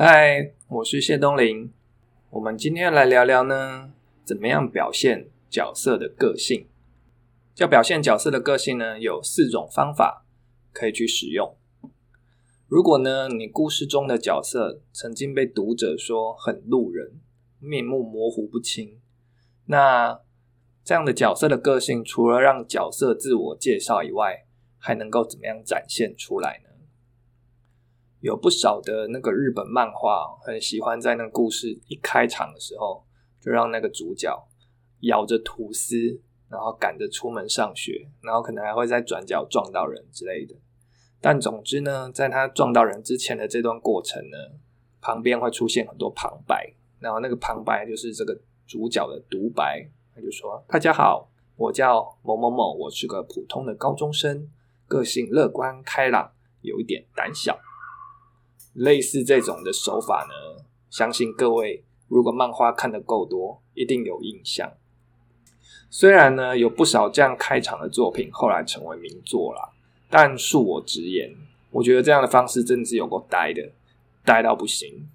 嗨，我是谢东林。我们今天来聊聊呢，怎么样表现角色的个性？要表现角色的个性呢，有四种方法可以去使用。如果呢，你故事中的角色曾经被读者说很路人，面目模糊不清，那这样的角色的个性，除了让角色自我介绍以外，还能够怎么样展现出来呢？有不少的那个日本漫画，很喜欢在那个故事一开场的时候，就让那个主角咬着吐司，然后赶着出门上学，然后可能还会在转角撞到人之类的。但总之呢，在他撞到人之前的这段过程呢，旁边会出现很多旁白，然后那个旁白就是这个主角的独白，他就说：“大家好，我叫某某某，我是个普通的高中生，个性乐观开朗，有一点胆小。”类似这种的手法呢，相信各位如果漫画看的够多，一定有印象。虽然呢有不少这样开场的作品后来成为名作啦，但恕我直言，我觉得这样的方式真的是有够呆的，呆到不行。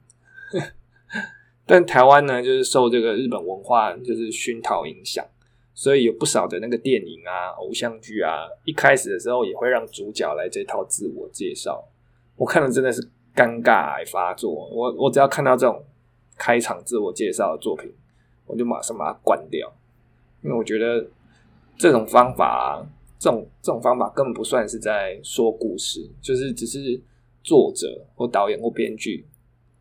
但台湾呢，就是受这个日本文化就是熏陶影响，所以有不少的那个电影啊、偶像剧啊，一开始的时候也会让主角来这套自我介绍。我看了真的是。尴尬癌发作，我我只要看到这种开场自我介绍的作品，我就马上把它关掉，因为我觉得这种方法，这种这种方法根本不算是在说故事，就是只是作者或导演或编剧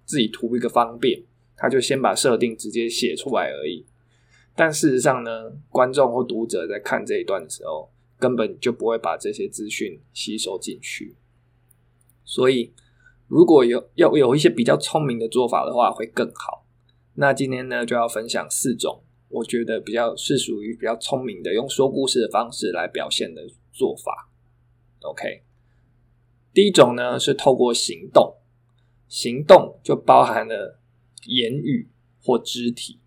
自己图一个方便，他就先把设定直接写出来而已。但事实上呢，观众或读者在看这一段的时候，根本就不会把这些资讯吸收进去，所以。如果有要有一些比较聪明的做法的话，会更好。那今天呢，就要分享四种我觉得比较是属于比较聪明的，用说故事的方式来表现的做法。OK，第一种呢是透过行动，行动就包含了言语或肢体。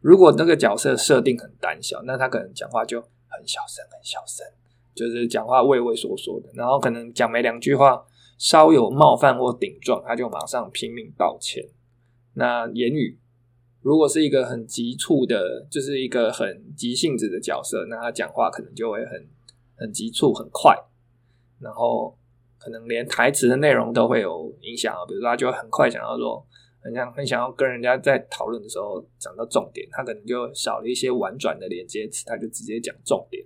如果那个角色设定很胆小，那他可能讲话就很小声，很小声，就是讲话畏畏缩缩的，然后可能讲没两句话。稍有冒犯或顶撞，他就马上拼命道歉。那言语如果是一个很急促的，就是一个很急性子的角色，那他讲话可能就会很很急促、很快，然后可能连台词的内容都会有影响。比如说，他就会很快想要说，很想很想要跟人家在讨论的时候讲到重点，他可能就少了一些婉转的连接词，他就直接讲重点。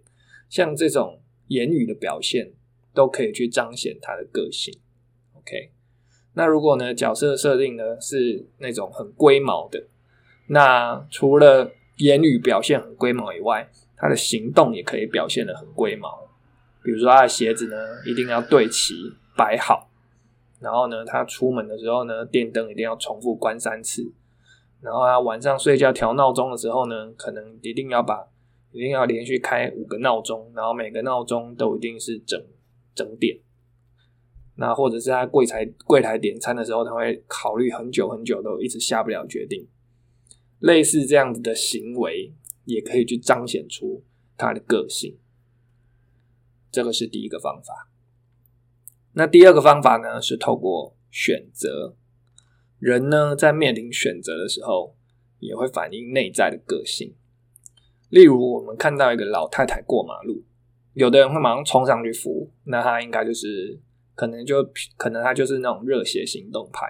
像这种言语的表现。都可以去彰显他的个性，OK。那如果呢角色设定呢是那种很龟毛的，那除了言语表现很龟毛以外，他的行动也可以表现的很龟毛。比如说他的鞋子呢一定要对齐摆好，然后呢他出门的时候呢电灯一定要重复关三次，然后他晚上睡觉调闹钟的时候呢可能一定要把一定要连续开五个闹钟，然后每个闹钟都一定是整。整点，那或者是在柜台柜台点餐的时候，他会考虑很久很久，都一直下不了决定。类似这样子的行为，也可以去彰显出他的个性。这个是第一个方法。那第二个方法呢，是透过选择。人呢，在面临选择的时候，也会反映内在的个性。例如，我们看到一个老太太过马路。有的人会马上冲上去扶，那他应该就是可能就可能他就是那种热血行动派。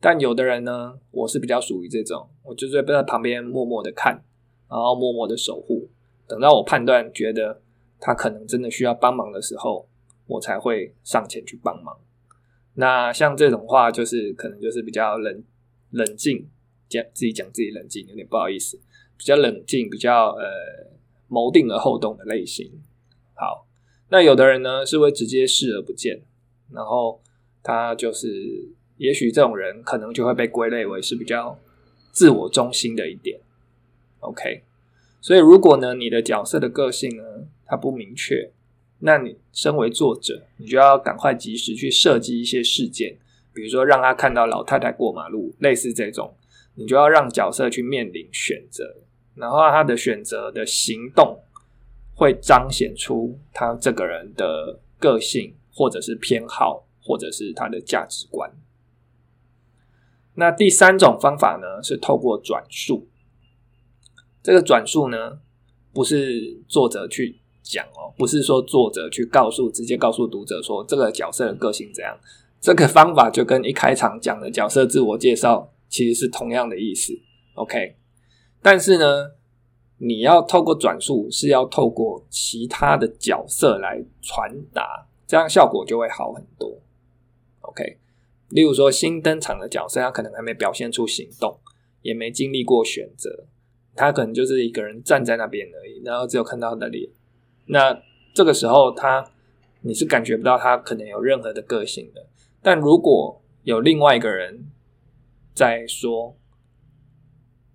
但有的人呢，我是比较属于这种，我就是在旁边默默的看，然后默默的守护，等到我判断觉得他可能真的需要帮忙的时候，我才会上前去帮忙。那像这种话，就是可能就是比较冷冷静，讲自己讲自己冷静，有点不好意思，比较冷静，比较呃谋定而后动的类型。好，那有的人呢是会直接视而不见，然后他就是，也许这种人可能就会被归类为是比较自我中心的一点。OK，所以如果呢你的角色的个性呢它不明确，那你身为作者，你就要赶快及时去设计一些事件，比如说让他看到老太太过马路，类似这种，你就要让角色去面临选择，然后他的选择的行动。会彰显出他这个人的个性，或者是偏好，或者是他的价值观。那第三种方法呢，是透过转述。这个转述呢，不是作者去讲哦，不是说作者去告诉，直接告诉读者说这个角色的个性怎样。这个方法就跟一开场讲的角色自我介绍其实是同样的意思。OK，但是呢，你要透过转述，是要透过其他的角色来传达，这样效果就会好很多。OK，例如说新登场的角色，他可能还没表现出行动，也没经历过选择。他可能就是一个人站在那边而已，然后只有看到他的脸。那这个时候，他你是感觉不到他可能有任何的个性的。但如果有另外一个人在说，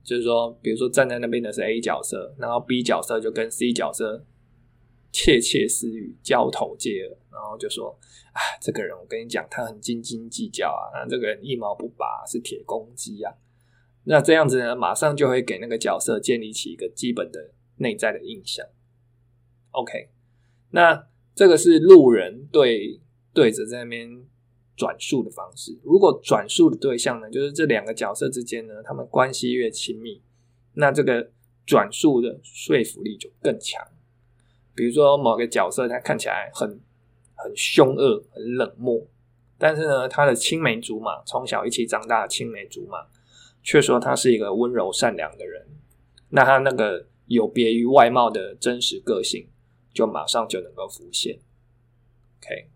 就是说，比如说站在那边的是 A 角色，然后 B 角色就跟 C 角色窃窃私语、交头接耳，然后就说：“啊，这个人我跟你讲，他很斤斤计较啊，那这个人一毛不拔，是铁公鸡啊。”那这样子呢，马上就会给那个角色建立起一个基本的内在的印象。OK，那这个是路人对对着在那边转述的方式。如果转述的对象呢，就是这两个角色之间呢，他们关系越亲密，那这个转述的说服力就更强。比如说某个角色他看起来很很凶恶、很冷漠，但是呢，他的青梅竹马，从小一起长大的青梅竹马。却说他是一个温柔善良的人，那他那个有别于外貌的真实个性，就马上就能够浮现。OK，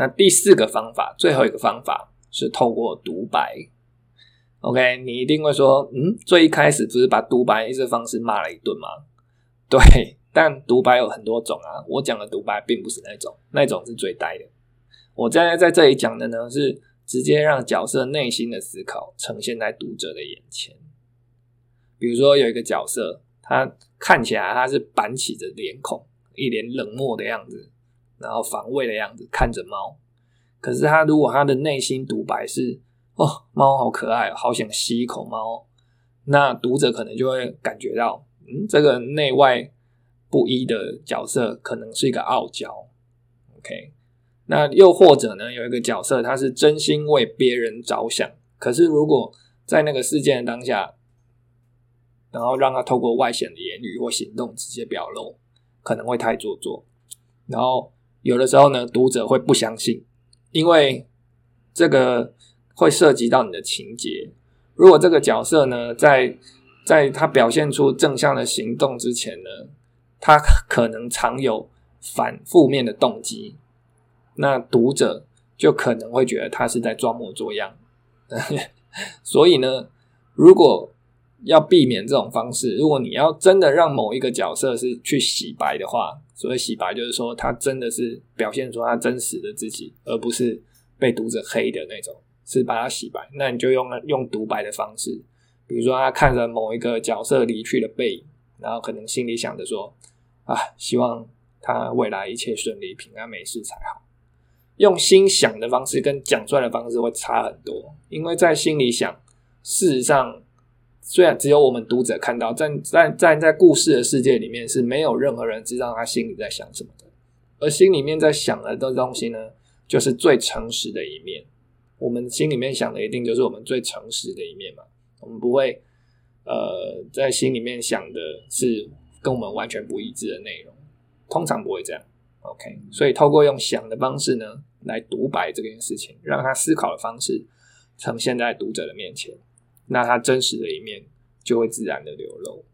那第四个方法，最后一个方法是透过独白。OK，你一定会说，嗯，最一开始不是把独白这方式骂了一顿吗？对，但独白有很多种啊，我讲的独白并不是那种，那种是最呆的。我现在在这里讲的呢是。直接让角色内心的思考呈现在读者的眼前。比如说，有一个角色，他看起来他是板起着脸孔，一脸冷漠的样子，然后防卫的样子，看着猫。可是他如果他的内心独白是“哦，猫好可爱，好想吸一口猫”，那读者可能就会感觉到，嗯，这个内外不一的角色可能是一个傲娇。OK。那又或者呢？有一个角色，他是真心为别人着想，可是如果在那个事件的当下，然后让他透过外显的言语或行动直接表露，可能会太做作。然后有的时候呢，读者会不相信，因为这个会涉及到你的情节。如果这个角色呢，在在他表现出正向的行动之前呢，他可能藏有反负面的动机。那读者就可能会觉得他是在装模作样，所以呢，如果要避免这种方式，如果你要真的让某一个角色是去洗白的话，所谓洗白就是说他真的是表现出他真实的自己，而不是被读者黑的那种，是把他洗白。那你就用用独白的方式，比如说他看着某一个角色离去的背影，然后可能心里想着说啊，希望他未来一切顺利、平安没事才好。用心想的方式跟讲出来的方式会差很多，因为在心里想，事实上虽然只有我们读者看到，在在在在故事的世界里面是没有任何人知道他心里在想什么的，而心里面在想的的东西呢，就是最诚实的一面。我们心里面想的一定就是我们最诚实的一面嘛，我们不会呃在心里面想的是跟我们完全不一致的内容，通常不会这样。OK，所以透过用想的方式呢。来独白这件事情，让他思考的方式呈现在读者的面前，那他真实的一面就会自然的流露。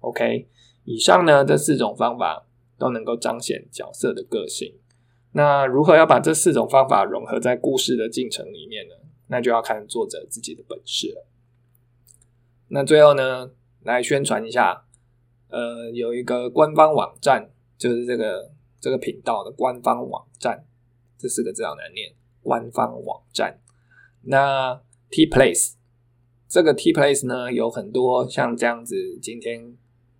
OK，以上呢这四种方法都能够彰显角色的个性。那如何要把这四种方法融合在故事的进程里面呢？那就要看作者自己的本事了。那最后呢，来宣传一下，呃，有一个官方网站，就是这个这个频道的官方网站。这四个字好难念。官方网站，那 T Place 这个 T Place 呢，有很多像这样子，今天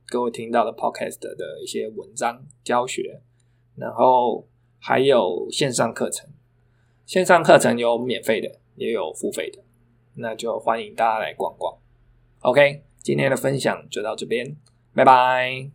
各位听到的 Podcast 的一些文章教学，然后还有线上课程。线上课程有免费的，也有付费的，那就欢迎大家来逛逛。OK，今天的分享就到这边，拜拜。